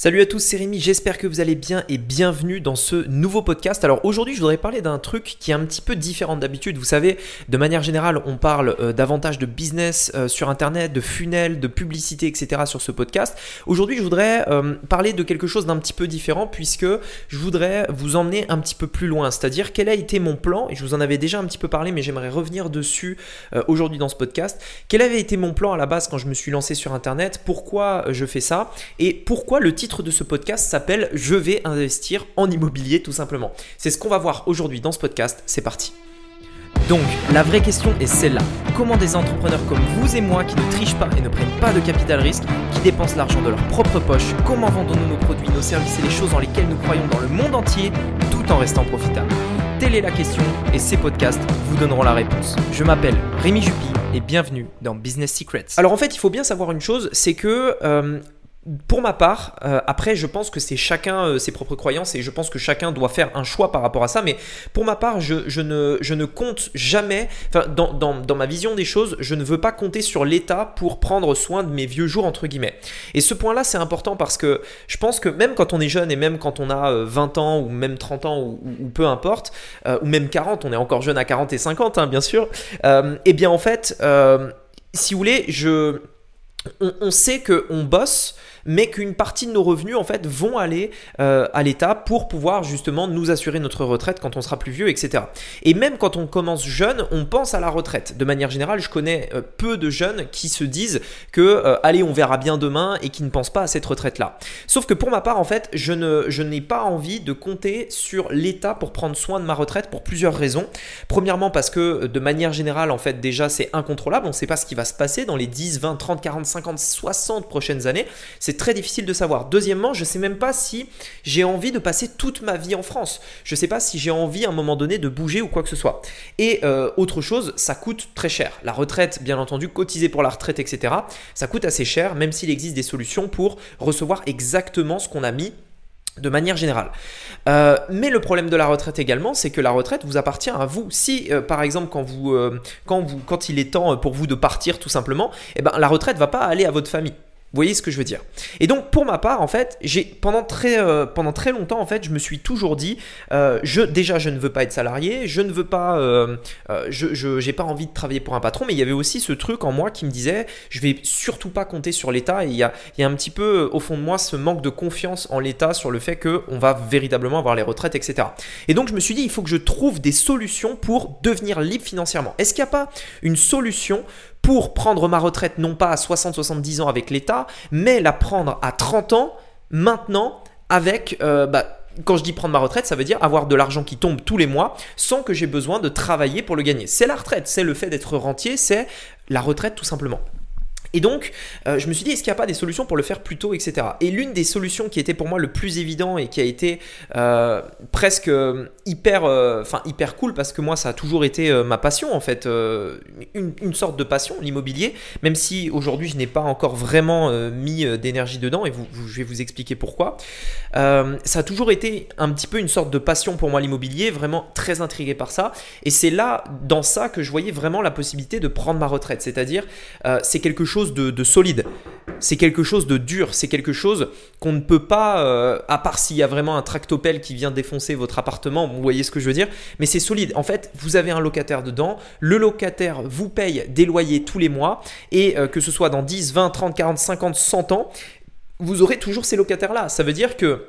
Salut à tous, c'est Rémi, j'espère que vous allez bien et bienvenue dans ce nouveau podcast. Alors aujourd'hui je voudrais parler d'un truc qui est un petit peu différent d'habitude. Vous savez, de manière générale on parle euh, davantage de business euh, sur Internet, de funnels, de publicité, etc. sur ce podcast. Aujourd'hui je voudrais euh, parler de quelque chose d'un petit peu différent puisque je voudrais vous emmener un petit peu plus loin. C'est-à-dire quel a été mon plan, et je vous en avais déjà un petit peu parlé mais j'aimerais revenir dessus aujourd'hui dans ce podcast. Quel avait été mon plan à la base quand je me suis lancé sur Internet, pourquoi je fais ça? Et pourquoi le titre de ce podcast s'appelle Je vais investir en immobilier tout simplement. C'est ce qu'on va voir aujourd'hui dans ce podcast. C'est parti. Donc, la vraie question est celle-là. Comment des entrepreneurs comme vous et moi qui ne trichent pas et ne prennent pas de capital risque, qui dépensent l'argent de leur propre poche, comment vendons-nous nos produits, nos services et les choses dans lesquelles nous croyons dans le monde entier tout en restant profitables? Telle est la question et ces podcasts vous donneront la réponse. Je m'appelle Rémi Jupy et bienvenue dans Business Secrets. Alors en fait, il faut bien savoir une chose, c'est que euh, pour ma part, euh, après, je pense que c'est chacun euh, ses propres croyances et je pense que chacun doit faire un choix par rapport à ça. Mais pour ma part, je, ne, je ne, compte jamais, dans, dans, ma vision des choses, je ne veux pas compter sur l'État pour prendre soin de mes vieux jours, entre guillemets. Et ce point-là, c'est important parce que je pense que même quand on est jeune et même quand on a 20 euh, ans ou même 30 ans ou, peu importe, ou même 40, on est encore jeune à 40 et 50, hein, bien sûr, eh bien en fait, si vous voulez, je, on, on sait qu'on bosse mais qu'une partie de nos revenus en fait vont aller euh, à l'État pour pouvoir justement nous assurer notre retraite quand on sera plus vieux, etc. Et même quand on commence jeune, on pense à la retraite. De manière générale, je connais euh, peu de jeunes qui se disent que euh, allez, on verra bien demain et qui ne pensent pas à cette retraite-là. Sauf que pour ma part, en fait, je ne je n'ai pas envie de compter sur l'État pour prendre soin de ma retraite pour plusieurs raisons. Premièrement, parce que de manière générale, en fait, déjà, c'est incontrôlable. On ne sait pas ce qui va se passer dans les 10, 20, 30, 40, 50, 60 prochaines années. C'est très difficile de savoir. Deuxièmement, je ne sais même pas si j'ai envie de passer toute ma vie en France. Je ne sais pas si j'ai envie à un moment donné de bouger ou quoi que ce soit. Et euh, autre chose, ça coûte très cher. La retraite, bien entendu, cotiser pour la retraite, etc., ça coûte assez cher, même s'il existe des solutions pour recevoir exactement ce qu'on a mis de manière générale. Euh, mais le problème de la retraite également, c'est que la retraite vous appartient à vous. Si, euh, par exemple, quand, vous, quand, vous, quand il est temps pour vous de partir tout simplement, eh ben, la retraite ne va pas aller à votre famille. Vous voyez ce que je veux dire Et donc pour ma part, en fait, j'ai pendant très euh, longtemps, en fait, je me suis toujours dit, euh, je déjà je ne veux pas être salarié, je ne veux pas, euh, je j'ai pas envie de travailler pour un patron, mais il y avait aussi ce truc en moi qui me disait, je vais surtout pas compter sur l'État. Et il y a il y a un petit peu au fond de moi ce manque de confiance en l'État sur le fait que on va véritablement avoir les retraites, etc. Et donc je me suis dit, il faut que je trouve des solutions pour devenir libre financièrement. Est-ce qu'il n'y a pas une solution pour prendre ma retraite non pas à 60-70 ans avec l'État, mais la prendre à 30 ans maintenant avec... Euh, bah, quand je dis prendre ma retraite, ça veut dire avoir de l'argent qui tombe tous les mois sans que j'ai besoin de travailler pour le gagner. C'est la retraite, c'est le fait d'être rentier, c'est la retraite tout simplement. Et donc, euh, je me suis dit, est-ce qu'il n'y a pas des solutions pour le faire plus tôt, etc. Et l'une des solutions qui était pour moi le plus évident et qui a été euh, presque euh, hyper, hyper cool parce que moi, ça a toujours été ma passion en fait, une, sorte de passion, l'immobilier, même si aujourd'hui je n'ai pas encore vraiment mis d'énergie dedans et je vais vous expliquer pourquoi. ça a toujours été un petit peu une sorte de passion pour moi l'immobilier, vraiment très intrigué par ça. Et c'est là, dans ça, que je voyais vraiment la possibilité de prendre ma retraite. C'est-à-dire, c'est quelque chose de, solide. C'est quelque chose de dur. C'est quelque chose qu'on ne peut pas, euh, à part s'il y a vraiment un tractopelle qui vient défoncer votre appartement, vous voyez ce que je veux dire. Mais c'est solide. En fait, vous avez un locataire dedans. Le locataire vous paye des loyers tous les mois. Et euh, que ce soit dans 10, 20, 30, 40, 50, 100 ans, vous aurez toujours ces locataires-là. Ça veut dire que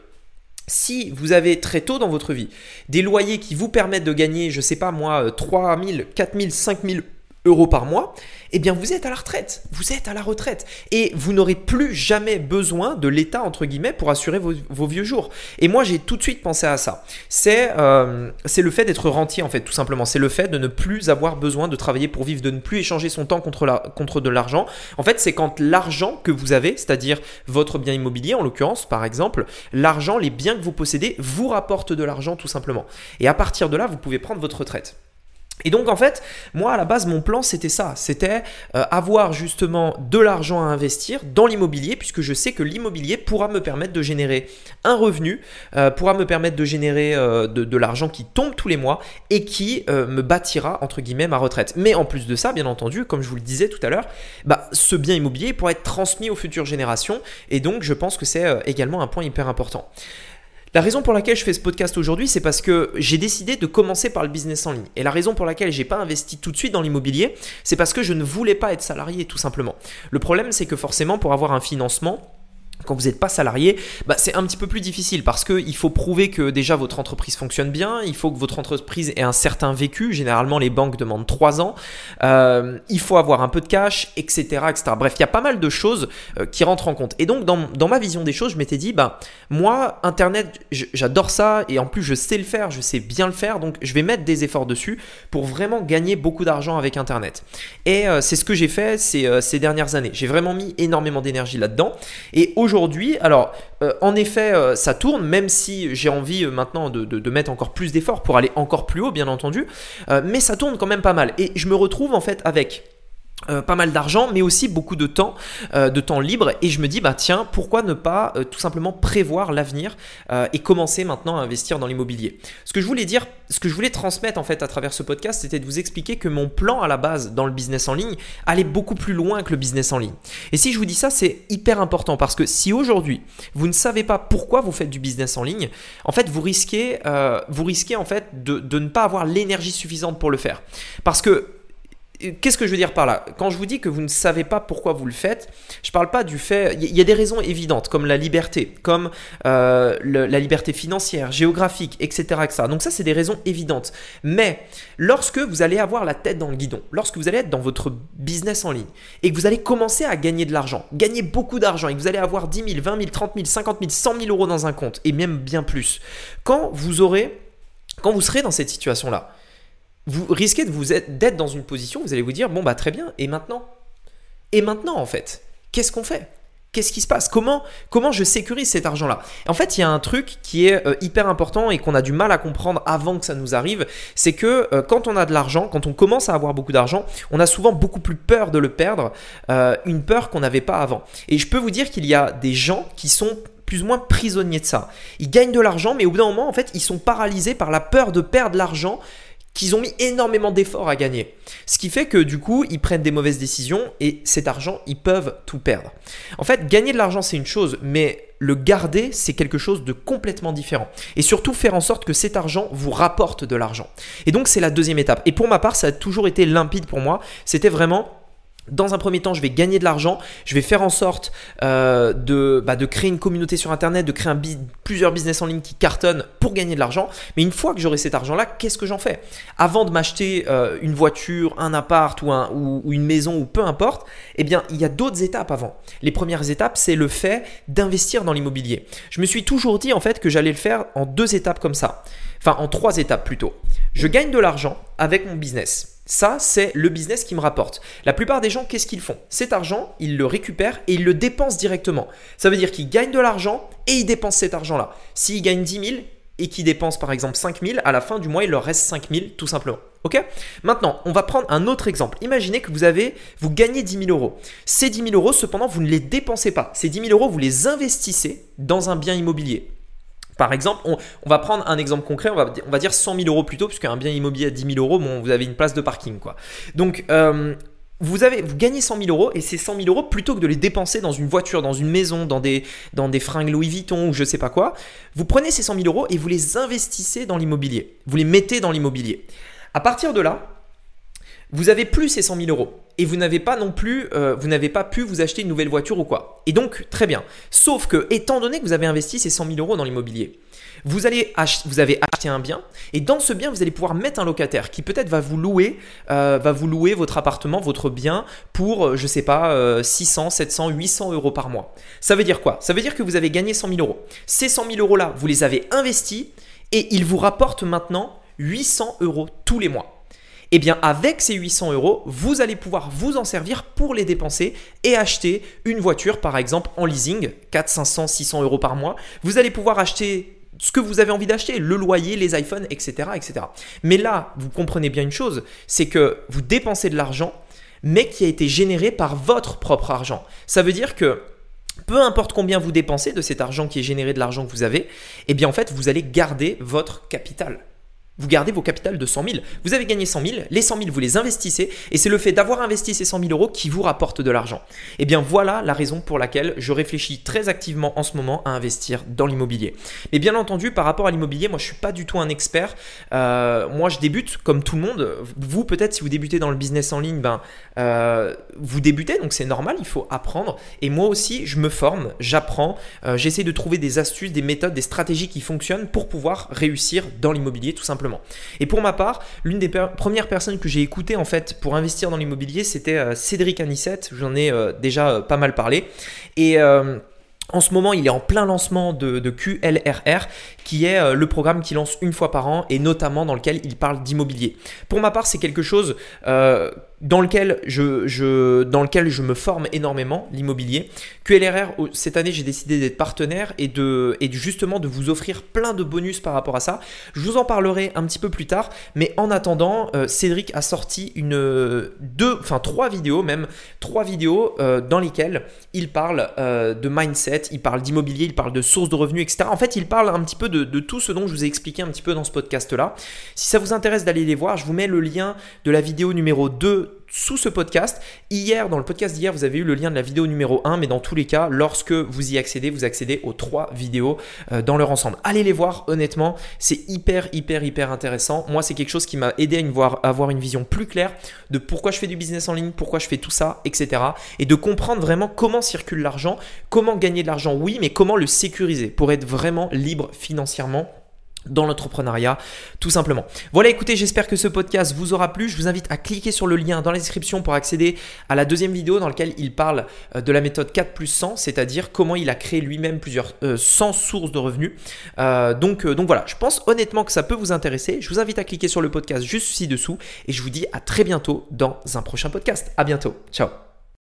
si vous avez très tôt dans votre vie des loyers qui vous permettent de gagner, je sais pas moi, 3 000, 4 000, 5 000 euros par mois, eh bien vous êtes à la retraite, vous êtes à la retraite et vous n'aurez plus jamais besoin de l'État entre guillemets pour assurer vos, vieux jours. Et moi j'ai tout de suite pensé à ça. C'est euh, c'est le fait d'être rentier en fait tout simplement. C'est le fait de ne plus avoir besoin de travailler pour vivre, de ne plus échanger son temps contre, contre de l'argent. En fait c'est quand l'argent que vous avez, c'est-à-dire votre bien immobilier en l'occurrence par exemple, l'argent, les biens que vous possédez vous rapportent de l'argent tout simplement. Et à partir de là vous pouvez prendre votre retraite. Et donc en fait, moi à la base, mon plan c'était ça, c'était euh, avoir justement de l'argent à investir dans l'immobilier, puisque je sais que l'immobilier pourra me permettre de générer un revenu, euh, pourra me permettre de générer euh, de, l'argent qui tombe tous les mois et qui me bâtira entre guillemets ma retraite. Mais en plus de ça, bien entendu, comme je vous le disais tout à l'heure, bah, ce bien immobilier pourra être transmis aux futures générations, et donc je pense que c'est également un point hyper important. La raison pour laquelle je fais ce podcast aujourd'hui, c'est parce que j'ai décidé de commencer par le business en ligne. Et la raison pour laquelle j'ai pas investi tout de suite dans l'immobilier, c'est parce que je ne voulais pas être salarié tout simplement. Le problème, c'est que forcément, pour avoir un financement, quand vous n'êtes pas salarié, bah c'est un petit peu plus difficile parce qu'il faut prouver que déjà votre entreprise fonctionne bien, il faut que votre entreprise ait un certain vécu, généralement les banques demandent 3 ans, euh, il faut avoir un peu de cash, etc. etc. Bref, il y a pas mal de choses euh, qui rentrent en compte. Et donc dans, ma vision des choses, je m'étais dit, bah, moi, Internet, j'adore ça et en plus je sais le faire, je sais bien le faire, donc je vais mettre des efforts dessus pour vraiment gagner beaucoup d'argent avec Internet. Et euh, c'est ce que j'ai fait ces, ces dernières années. J'ai vraiment mis énormément d'énergie là-dedans. Et aujourd'hui, aujourd'hui, alors euh, en effet, euh, ça tourne, même si j'ai envie euh, maintenant de, mettre encore plus d'efforts pour aller encore plus haut, bien entendu, mais ça tourne quand même pas mal. Et je me retrouve en fait avec euh, pas mal d'argent, mais aussi beaucoup de temps, euh, de temps libre. Et je me dis, bah tiens, pourquoi ne pas euh, tout simplement prévoir l'avenir et commencer maintenant à investir dans l'immobilier. Ce que je voulais dire, ce que je voulais transmettre en fait à travers ce podcast, c'était de vous expliquer que mon plan à la base dans le business en ligne allait beaucoup plus loin que le business en ligne. Et si je vous dis ça, c'est hyper important parce que si aujourd'hui vous ne savez pas pourquoi vous faites du business en ligne, en fait vous risquez, vous risquez en fait de, de ne pas avoir l'énergie suffisante pour le faire. Parce que Qu'est-ce que je veux dire par là? Quand je vous dis que vous ne savez pas pourquoi vous le faites, je ne parle pas du fait. Il y a des raisons évidentes, comme la liberté, comme euh, la liberté financière, géographique, etc.. Donc, ça, c'est des raisons évidentes. Mais lorsque vous allez avoir la tête dans le guidon, lorsque vous allez être dans votre business en ligne et que vous allez commencer à gagner de l'argent, gagner beaucoup d'argent et que vous allez avoir 10 000, 20 000, 30 000, 50 000, 100 000 euros dans un compte et même bien plus, quand vous aurez. Quand vous serez dans cette situation-là, vous risquez de vous d'être dans une position, vous allez vous dire, bon bah très bien, et maintenant? Et maintenant en fait, qu'est-ce qu'on fait? Qu'est-ce qui se passe? Comment, comment je sécurise cet argent-là? En fait, il y a un truc qui est euh, hyper important et qu'on a du mal à comprendre avant que ça nous arrive, c'est que euh, quand on a de l'argent, quand on commence à avoir beaucoup d'argent, on a souvent beaucoup plus peur de le perdre, euh, une peur qu'on n'avait pas avant. Et je peux vous dire qu'il y a des gens qui sont plus ou moins prisonniers de ça. Ils gagnent de l'argent, mais au bout d'un moment, en fait, ils sont paralysés par la peur de perdre l'argent qu'ils ont mis énormément d'efforts à gagner. Ce qui fait que du coup, ils prennent des mauvaises décisions et cet argent, ils peuvent tout perdre. En fait, gagner de l'argent, c'est une chose, mais le garder, c'est quelque chose de complètement différent. Et surtout, faire en sorte que cet argent vous rapporte de l'argent. Et donc, c'est la deuxième étape. Et pour ma part, ça a toujours été limpide pour moi. C'était vraiment dans un premier temps, je vais gagner de l'argent, je vais faire en sorte euh, de, bah, de créer une communauté sur Internet, de créer plusieurs business en ligne qui cartonnent pour gagner de l'argent. Mais une fois que j'aurai cet argent-là, qu'est-ce que j'en fais? Avant de m'acheter euh, une voiture, un appart ou, ou, une maison ou peu importe, eh bien, il y a d'autres étapes avant. Les premières étapes, c'est le fait d'investir dans l'immobilier. Je me suis toujours dit en fait que j'allais le faire en deux étapes comme ça. Enfin, en trois étapes plutôt. Je gagne de l'argent avec mon business. Ça, c'est le business qui me rapporte. La plupart des gens, qu'est-ce qu'ils font? Cet argent, ils le récupèrent et ils le dépensent directement. Ça veut dire qu'ils gagnent de l'argent et ils dépensent cet argent-là. S'ils gagnent 10 000 et qu'ils dépensent par exemple 5 000, à la fin du mois, il leur reste 5 000 tout simplement. Ok? Maintenant, on va prendre un autre exemple. Imaginez que vous avez, vous gagnez 10 000 euros. Ces 10 000 euros, cependant, vous ne les dépensez pas. Ces 10 000 euros, vous les investissez dans un bien immobilier. Par exemple, on, va prendre un exemple concret, on va, dire 100 000 euros plutôt, puisqu'un bien immobilier à 10 000 euros, bon, vous avez une place de parking. quoi. Donc, euh, vous, avez, vous gagnez 100 000 euros et ces 100 000 euros, plutôt que de les dépenser dans une voiture, dans une maison, dans des, dans des fringues Louis Vuitton ou je sais pas quoi, vous prenez ces 100 000 euros et vous les investissez dans l'immobilier. Vous les mettez dans l'immobilier. À partir de là, vous avez plus ces 100 000 euros et vous n'avez pas non plus, euh, vous n'avez pas pu vous acheter une nouvelle voiture ou quoi. Et donc, très bien. Sauf que, étant donné que vous avez investi ces 100 000 euros dans l'immobilier, vous, allez vous avez acheté un bien et dans ce bien, vous allez pouvoir mettre un locataire qui peut-être va vous louer, euh, va vous louer votre appartement, votre bien pour, euh, je sais pas, 600, 700, 800 euros par mois. Ça veut dire quoi? Ça veut dire que vous avez gagné 100 000 euros. Ces 100 000 euros là, vous les avez investis et ils vous rapportent maintenant 800 euros tous les mois eh bien avec ces 800 euros, vous allez pouvoir vous en servir pour les dépenser et acheter une voiture par exemple en leasing, 4, 500, 600 euros par mois. Vous allez pouvoir acheter ce que vous avez envie d'acheter, le loyer, les iPhones, etc.. Mais là, vous comprenez bien une chose, c'est que vous dépensez de l'argent, mais qui a été généré par votre propre argent. Ça veut dire que peu importe combien vous dépensez de cet argent qui est généré de l'argent que vous avez, eh bien en fait, vous allez garder votre capital vous gardez vos capitales de 100 000. Vous avez gagné 100 000, les 100 000, vous les investissez, et c'est le fait d'avoir investi ces 100 000 euros qui vous rapporte de l'argent. Et eh bien voilà la raison pour laquelle je réfléchis très activement en ce moment à investir dans l'immobilier. Mais bien entendu, par rapport à l'immobilier, moi je suis pas du tout un expert. Euh, moi je débute comme tout le monde. Vous peut-être si vous débutez dans le business en ligne, ben euh, vous débutez, donc c'est normal, il faut apprendre. Et moi aussi, je me forme, j'apprends, euh, j'essaie de trouver des astuces, des méthodes, des stratégies qui fonctionnent pour pouvoir réussir dans l'immobilier tout simplement. Et pour ma part, l'une des premières personnes que j'ai écoutées en fait pour investir dans l'immobilier, c'était euh, Cédric Anissette. J'en ai euh, déjà euh, pas mal parlé. Et en ce moment, il est en plein lancement de, QLRR, qui est le programme qu'il lance une fois par an et notamment dans lequel il parle d'immobilier. Pour ma part, c'est quelque chose dans lequel je, dans lequel je me forme énormément, l'immobilier. QLRR, cette année, j'ai décidé d'être partenaire et, de, et justement de vous offrir plein de bonus par rapport à ça. Je vous en parlerai un petit peu plus tard, mais en attendant, euh, Cédric a sorti une, deux, enfin trois vidéos, même trois vidéos euh, dans lesquelles il parle euh, de mindset, il parle d'immobilier, il parle de sources de revenus, etc. En fait, il parle un petit peu de, de tout ce dont je vous ai expliqué un petit peu dans ce podcast-là. Si ça vous intéresse d'aller les voir, je vous mets le lien de la vidéo numéro 2 sous ce podcast. Hier, dans le podcast d'hier, vous avez eu le lien de la vidéo numéro 1, mais dans tous les cas, lorsque vous y accédez, vous accédez aux trois vidéos euh, dans leur ensemble. Allez les voir, honnêtement, c'est hyper, hyper, hyper intéressant. Moi, c'est quelque chose qui m'a aidé à, voir, avoir une vision plus claire de pourquoi je fais du business en ligne, pourquoi je fais tout ça, etc. Et de comprendre vraiment comment circule l'argent, comment gagner de l'argent, oui, mais comment le sécuriser pour être vraiment libre financièrement dans l'entrepreneuriat, tout simplement. Voilà, écoutez, j'espère que ce podcast vous aura plu. Je vous invite à cliquer sur le lien dans la description pour accéder à la deuxième vidéo dans laquelle il parle euh, de la méthode 4 plus 100, c'est-à-dire comment il a créé lui-même plusieurs 100 euh, sources de revenus. Euh, donc, donc voilà, je pense honnêtement que ça peut vous intéresser. Je vous invite à cliquer sur le podcast juste ci-dessous et je vous dis à très bientôt dans un prochain podcast. À bientôt. Ciao